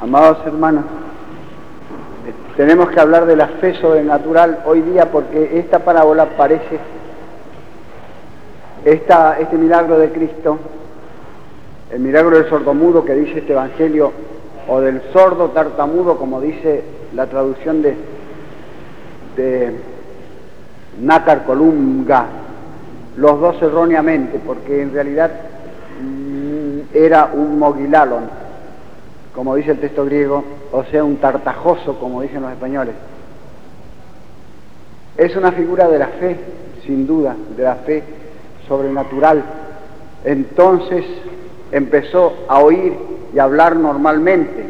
Amados hermanos, tenemos que hablar de la fe sobrenatural hoy día porque esta parábola parece, esta, este milagro de Cristo, el milagro del sordomudo que dice este Evangelio, o del sordo tartamudo como dice la traducción de, Nácar Columga, los dos erróneamente, porque en realidad mm, era un mogilalon, como dice el texto griego, o sea, un tartajoso, como dicen los españoles. Es una figura de la fe, sin duda, de la fe sobrenatural. Entonces empezó a oír y hablar normalmente.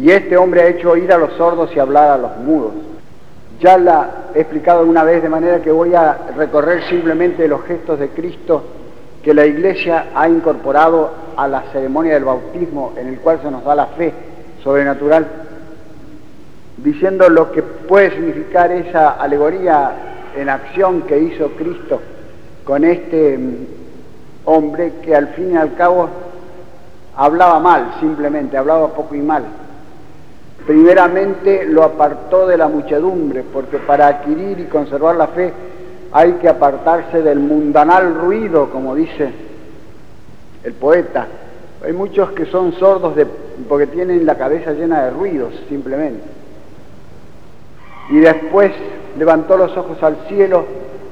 Y este hombre ha hecho oír a los sordos y hablar a los mudos. Ya la he explicado una vez de manera que voy a recorrer simplemente los gestos de Cristo que la Iglesia ha incorporado a la ceremonia del bautismo en el cual se nos da la fe sobrenatural, diciendo lo que puede significar esa alegoría en acción que hizo Cristo con este mm, hombre que al fin y al cabo hablaba mal, simplemente, hablaba poco y mal. Primeramente lo apartó de la muchedumbre, porque para adquirir y conservar la fe hay que apartarse del mundanal ruido, como dice el poeta. Hay muchos que son sordos porque tienen la cabeza llena de ruidos, simplemente. Y después levantó los ojos al cielo,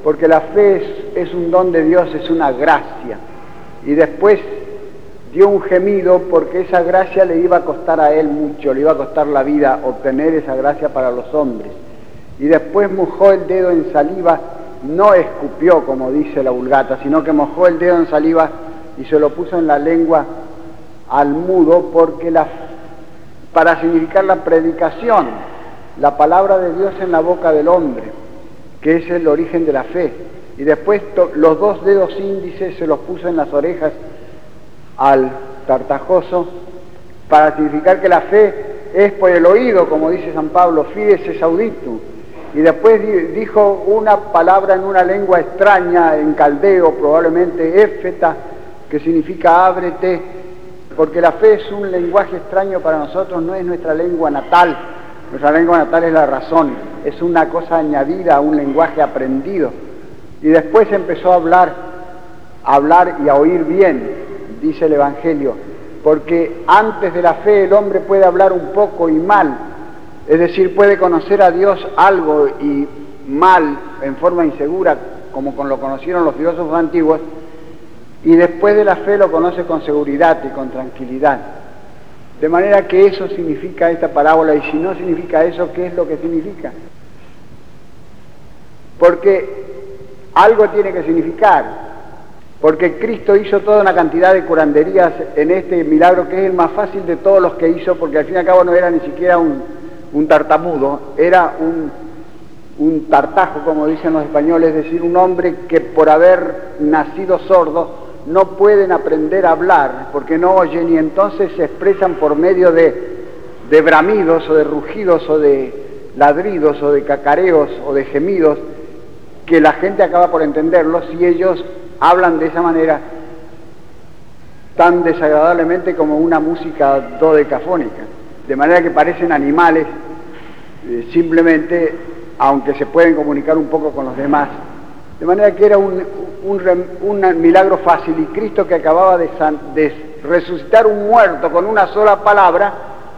porque la fe es, un don de Dios, es una gracia. Y después dio un gemido porque esa gracia le iba a costar a él mucho, le iba a costar la vida obtener esa gracia para los hombres. Y después mojó el dedo en saliva no escupió, como dice la vulgata, sino que mojó el dedo en saliva y se lo puso en la lengua al mudo porque la, para significar la predicación, la palabra de Dios en la boca del hombre, que es el origen de la fe. Y después los dos dedos índices se los puso en las orejas al tartajoso para significar que la fe es por el oído, como dice San Pablo, fides es auditum y después dijo una palabra en una lengua extraña, en caldeo probablemente, éfeta, que significa ábrete, porque la fe es un lenguaje extraño para nosotros, no es nuestra lengua natal, nuestra lengua natal es la razón, es una cosa añadida a un lenguaje aprendido. Y después empezó a hablar, a hablar y a oír bien, dice el Evangelio, porque antes de la fe el hombre puede hablar un poco y mal, es decir, puede conocer a Dios algo y mal, en forma insegura, como con lo conocieron los filósofos antiguos, y después de la fe lo conoce con seguridad y con tranquilidad. De manera que eso significa esta parábola, y si no significa eso, ¿qué es lo que significa? Porque algo tiene que significar, porque Cristo hizo toda una cantidad de curanderías en este milagro que es el más fácil de todos los que hizo, porque al fin y al cabo no era ni siquiera un, un tartamudo, era un, un tartajo, como dicen los españoles, es decir, un hombre que por haber nacido sordo no pueden aprender a hablar porque no oyen y entonces se expresan por medio de, de bramidos o de rugidos o de ladridos o de cacareos o de gemidos que la gente acaba por entenderlos y ellos hablan de esa manera tan desagradablemente como una música dodecafónica, de manera que parecen animales eh, simplemente, aunque se pueden comunicar un poco con los demás. De manera que era un, milagro fácil y Cristo que acababa de, de resucitar un muerto con una sola palabra,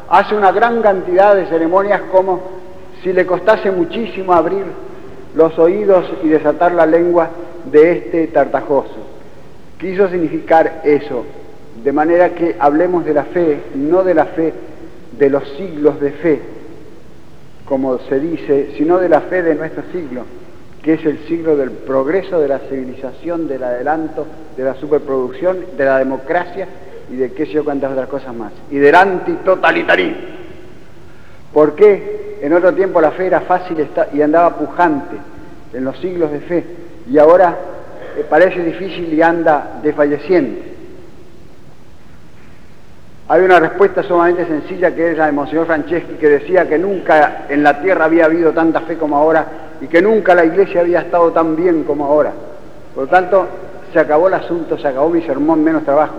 hace una gran cantidad de ceremonias como si le costase muchísimo abrir los oídos y desatar la lengua de este tartajoso. Quiso significar eso, de manera que hablemos de la fe, no de la fe de los siglos de fe, como se dice, sino de la fe de nuestro siglo, que es el siglo del progreso, de la civilización, del adelanto, de la superproducción, de la democracia y de qué sé yo cuántas otras cosas más, y del antitotalitarismo. ¿Por qué en otro tiempo la fe era fácil y andaba pujante en los siglos de fe y ahora eh, parece difícil y anda desfalleciente? Hay una respuesta sumamente sencilla que es la de Monseñor Franceschi, que decía que nunca en la tierra había habido tanta fe como ahora y que nunca la iglesia había estado tan bien como ahora. Por lo tanto, se acabó el asunto, se acabó mi sermón, menos trabajo.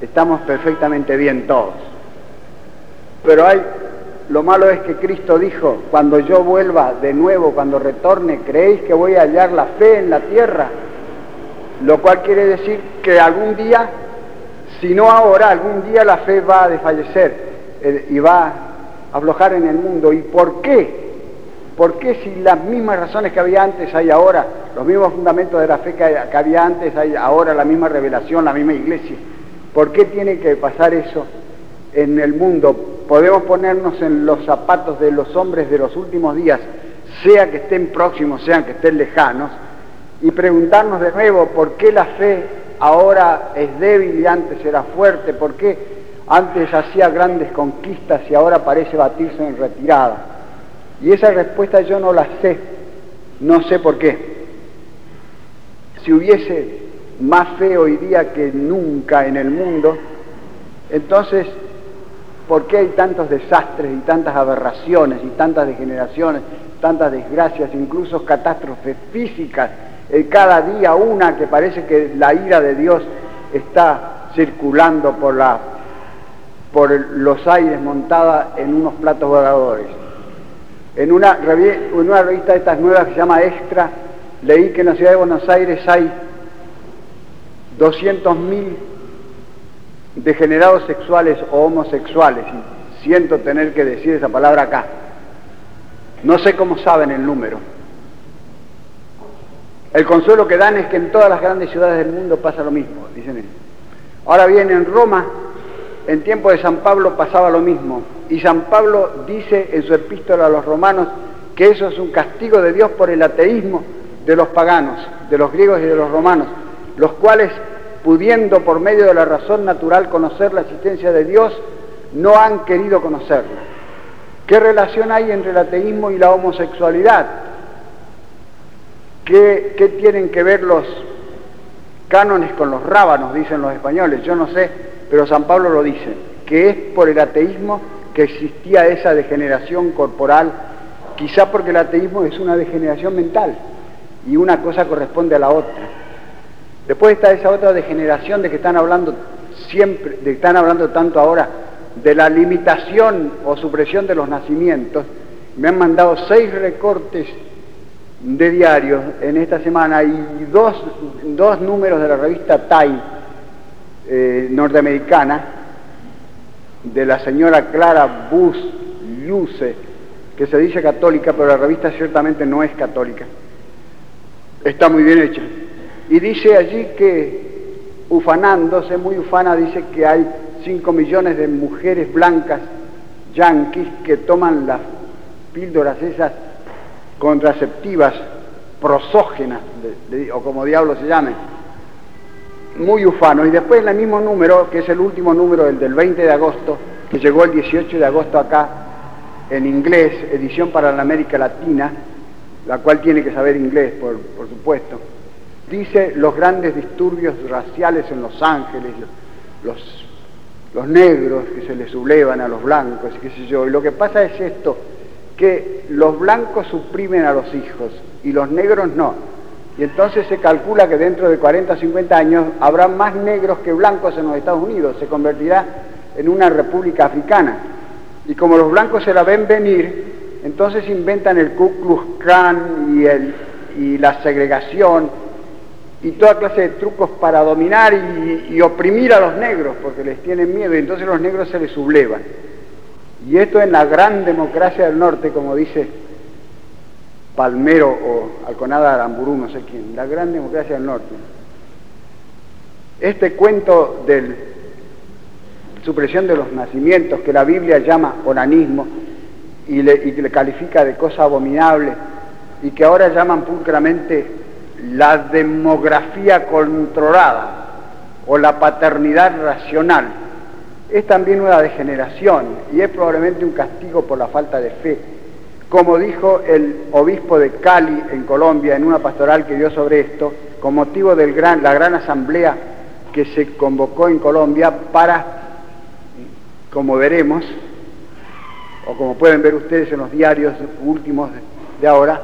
Estamos perfectamente bien todos. Pero hay, lo malo es que Cristo dijo, cuando yo vuelva de nuevo, cuando retorne, ¿creéis que voy a hallar la fe en la tierra? Lo cual quiere decir que algún día, si no ahora, algún día la fe va a desfallecer eh, y va a aflojar en el mundo. ¿Y por qué? ¿Por qué si las mismas razones que había antes hay ahora, los mismos fundamentos de la fe que, había antes hay ahora, la misma revelación, la misma iglesia? ¿Por qué tiene que pasar eso en el mundo? Podemos ponernos en los zapatos de los hombres de los últimos días, sea que estén próximos, sean que estén lejanos, y preguntarnos de nuevo por qué la fe ahora es débil y antes era fuerte, por qué antes hacía grandes conquistas y ahora parece batirse en retirada. Y esa respuesta yo no la sé, no sé por qué. Si hubiese más fe hoy día que nunca en el mundo, entonces, ¿por qué hay tantos desastres y tantas aberraciones y tantas degeneraciones, tantas desgracias, incluso catástrofes físicas? Cada día una que parece que la ira de Dios está circulando por, la, por los aires montada en unos platos voladores. En una, revista de estas nuevas que se llama Extra, leí que en la ciudad de Buenos Aires hay 200.000 degenerados sexuales o homosexuales, y siento tener que decir esa palabra acá. No sé cómo saben el número. El consuelo que dan es que en todas las grandes ciudades del mundo pasa lo mismo, dicen ellos. Ahora bien, en Roma, en tiempo de San Pablo pasaba lo mismo. Y San Pablo dice en su epístola a los romanos que eso es un castigo de Dios por el ateísmo de los paganos, de los griegos y de los romanos, los cuales, pudiendo por medio de la razón natural conocer la existencia de Dios, no han querido conocerla. ¿Qué relación hay entre el ateísmo y la homosexualidad? ¿Qué, tienen que ver los cánones con los rábanos, dicen los españoles? Yo no sé, pero San Pablo lo dice, que es por el ateísmo que existía esa degeneración corporal, quizá porque el ateísmo es una degeneración mental y una cosa corresponde a la otra. Después está esa otra degeneración de que están hablando siempre, de que están hablando tanto ahora, de la limitación o supresión de los nacimientos. Me han mandado seis recortes de diarios en esta semana y dos, dos números de la revista Time eh, norteamericana de la señora Clara Bus Luce, que se dice católica, pero la revista ciertamente no es católica. Está muy bien hecha. Y dice allí que, ufanándose, muy ufana, dice que hay 5 millones de mujeres blancas yanquis que toman las píldoras esas contraceptivas prosógenas, o como diablo se llamen, muy ufano. Y después en el mismo número, que es el último número, el del 20 de agosto, que llegó el 18 de agosto acá, en inglés, edición para la América Latina, la cual tiene que saber inglés, por, por supuesto, dice los grandes disturbios raciales en Los Ángeles, los, los negros que se les sublevan a los blancos, y qué sé yo. Y lo que pasa es esto, que los blancos suprimen a los hijos y los negros no. Y entonces se calcula que dentro de 40 o 50 años habrá más negros que blancos en los Estados Unidos, se convertirá en una república africana. Y como los blancos se la ven venir, entonces inventan el Ku Klux Klan y, el, y la segregación y toda clase de trucos para dominar y, y, oprimir a los negros, porque les tienen miedo, y entonces los negros se les sublevan. Y esto en la gran democracia del norte, como dice Palmero o Alconada Aramburú, no sé quién, la gran democracia del norte. Este cuento de supresión de los nacimientos, que la Biblia llama onanismo y le, le califica de cosa abominable, y que ahora llaman pulcramente la demografía controlada o la paternidad racional, es también una degeneración y es probablemente un castigo por la falta de fe. Como dijo el obispo de Cali en Colombia en una pastoral que dio sobre esto, con motivo de la gran asamblea que se convocó en Colombia para, como veremos, o como pueden ver ustedes en los diarios últimos de ahora,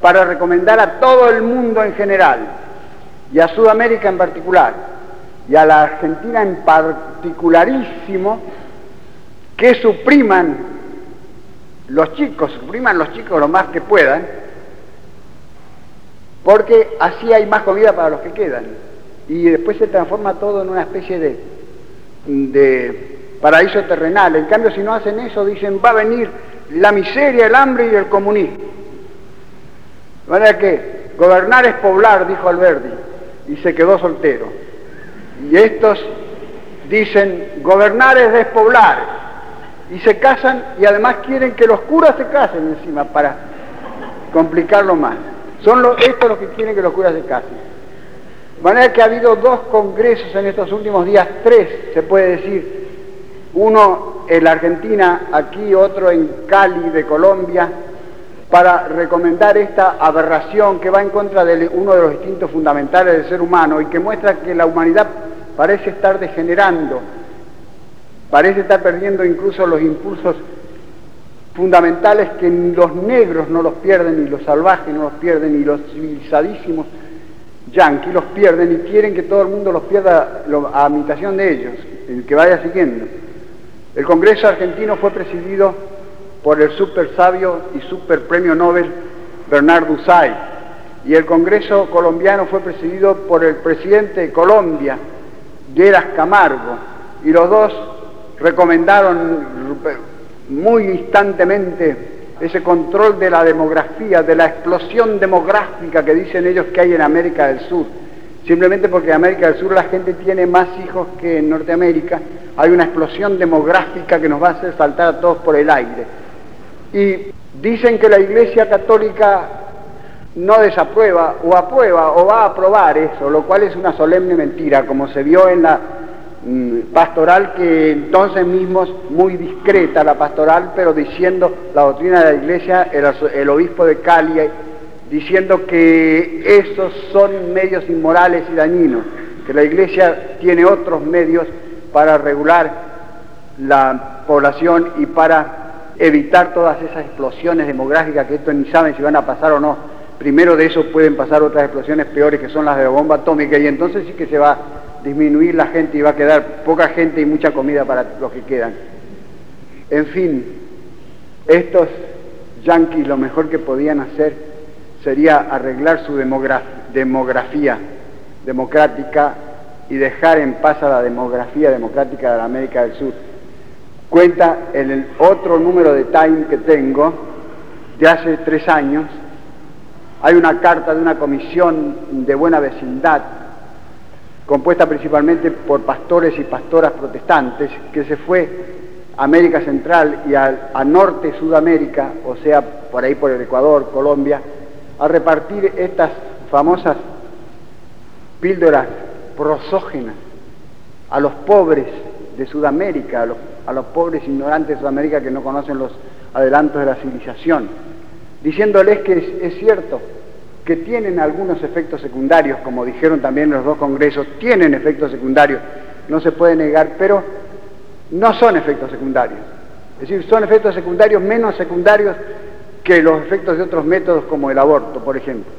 para recomendar a todo el mundo en general, y a Sudamérica en particular, y a la Argentina en particularísimo, que supriman los chicos, supriman los chicos lo más que puedan, porque así hay más comida para los que quedan. Y después se transforma todo en una especie de, de paraíso terrenal. En cambio, si no hacen eso, dicen, va a venir la miseria, el hambre y el comunismo. Manera que gobernar es poblar, dijo Alberti, y se quedó soltero. Y estos dicen, gobernar es despoblar, y se casan y además quieren que los curas se casen encima para complicarlo más. Son los, estos los que quieren que los curas se casen. De manera que ha habido dos congresos en estos últimos días, tres se puede decir, uno en la Argentina, aquí otro en Cali de Colombia, para recomendar esta aberración que va en contra de uno de los instintos fundamentales del ser humano y que muestra que la humanidad parece estar degenerando, parece estar perdiendo incluso los impulsos fundamentales que ni los negros no los pierden, ni los salvajes no los pierden, ni los civilizadísimos yanquis los pierden y quieren que todo el mundo los pierda a imitación de ellos, el que vaya siguiendo. El Congreso argentino fue presidido por el super sabio y super premio Nobel Bernardo Usay y el Congreso colombiano fue presidido por el presidente de Colombia, Geras Camargo, y los dos recomendaron muy instantemente ese control de la demografía, de la explosión demográfica que dicen ellos que hay en América del Sur. Simplemente porque en América del Sur la gente tiene más hijos que en Norteamérica, hay una explosión demográfica que nos va a hacer saltar a todos por el aire. Y dicen que la Iglesia Católica no desaprueba o aprueba o va a aprobar eso, lo cual es una solemne mentira, como se vio en la Mm, pastoral que entonces mismos, muy discreta la pastoral, pero diciendo la doctrina de la iglesia, el, obispo de Cali, diciendo que esos son medios inmorales y dañinos, que la iglesia tiene otros medios para regular la población y para evitar todas esas explosiones demográficas que esto ni saben si van a pasar o no. Primero de eso pueden pasar otras explosiones peores que son las de la bomba atómica y entonces sí que se va disminuir la gente y va a quedar poca gente y mucha comida para los que quedan. En fin, estos yanquis lo mejor que podían hacer sería arreglar su demografía democrática y dejar en paz a la demografía democrática de la América del Sur. Cuenta en el otro número de Time que tengo, de hace tres años, hay una carta de una comisión de buena vecindad compuesta principalmente por pastores y pastoras protestantes, que se fue a América Central y a, Norte Sudamérica, o sea, por ahí por el Ecuador, Colombia, a repartir estas famosas píldoras prosógenas a los pobres de Sudamérica, a los, pobres ignorantes de Sudamérica que no conocen los adelantos de la civilización, diciéndoles que es cierto, que tienen algunos efectos secundarios, como dijeron también los dos congresos, tienen efectos secundarios, no se puede negar, pero no son efectos secundarios. Es decir, son efectos secundarios menos secundarios que los efectos de otros métodos como el aborto, por ejemplo.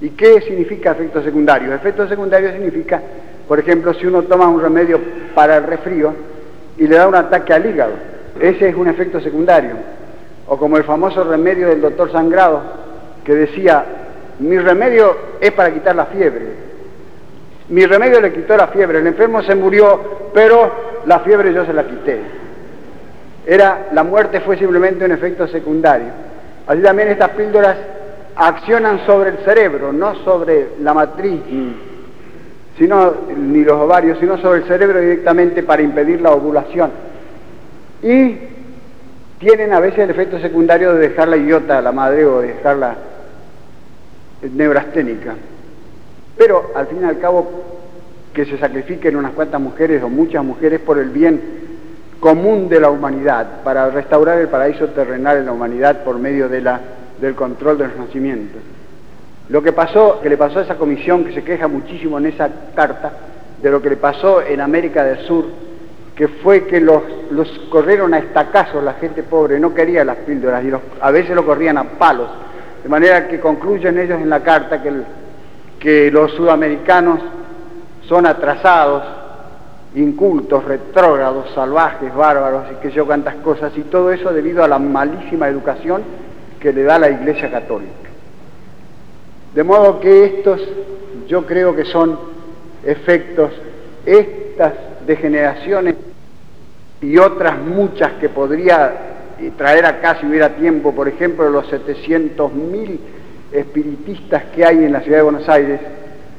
¿Y qué significa efectos secundarios? Efectos secundarios significa, por ejemplo, si uno toma un remedio para el resfrío y le da un ataque al hígado, ese es un efecto secundario. O como el famoso remedio del doctor Sangrado, que decía, mi remedio es para quitar la fiebre. Mi remedio le quitó la fiebre. El enfermo se murió, pero la fiebre yo se la quité. Era, la muerte fue simplemente un efecto secundario. Así también estas píldoras accionan sobre el cerebro, no sobre la matriz, sino, ni los ovarios, sino sobre el cerebro directamente para impedir la ovulación. Y tienen a veces el efecto secundario de dejarla idiota la madre o de dejarla neurasténica. Pero al fin y al cabo, que se sacrifiquen unas cuantas mujeres o muchas mujeres por el bien común de la humanidad, para restaurar el paraíso terrenal en la humanidad por medio de la, del control de los nacimientos. Lo que pasó, que le pasó a esa comisión que se queja muchísimo en esa carta, de lo que le pasó en América del Sur, que fue que los, los corrieron a estacazos la gente pobre, no quería las píldoras y a veces lo corrían a palos de manera que concluyen ellos en la carta que, que los sudamericanos son atrasados incultos, retrógrados, salvajes, bárbaros y que yo cuantas cosas, y todo eso debido a la malísima educación que le da la Iglesia Católica. De modo que estos yo creo que son efectos, estas degeneraciones y otras muchas que podría traer acá si hubiera tiempo, por ejemplo, los 700.000 espiritistas que hay en la ciudad de Buenos Aires,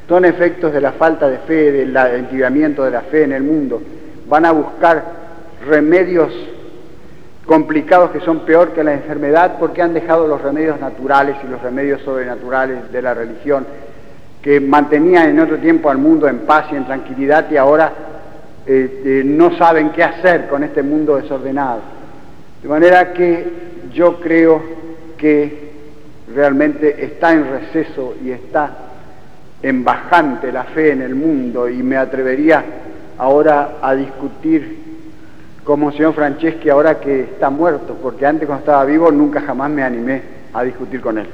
son efectos de la falta de fe, del enfriamiento de la fe en el mundo. Van a buscar remedios complicados que son peor que la enfermedad porque han dejado los remedios naturales y los remedios sobrenaturales de la religión que mantenían en otro tiempo al mundo en paz y en tranquilidad y ahora eh, no saben qué hacer con este mundo desordenado. De manera que yo creo que realmente está en receso y está en bajante la fe en el mundo y me atrevería ahora a discutir como señor Franceschi ahora que está muerto, porque antes cuando estaba vivo nunca jamás me animé a discutir con él.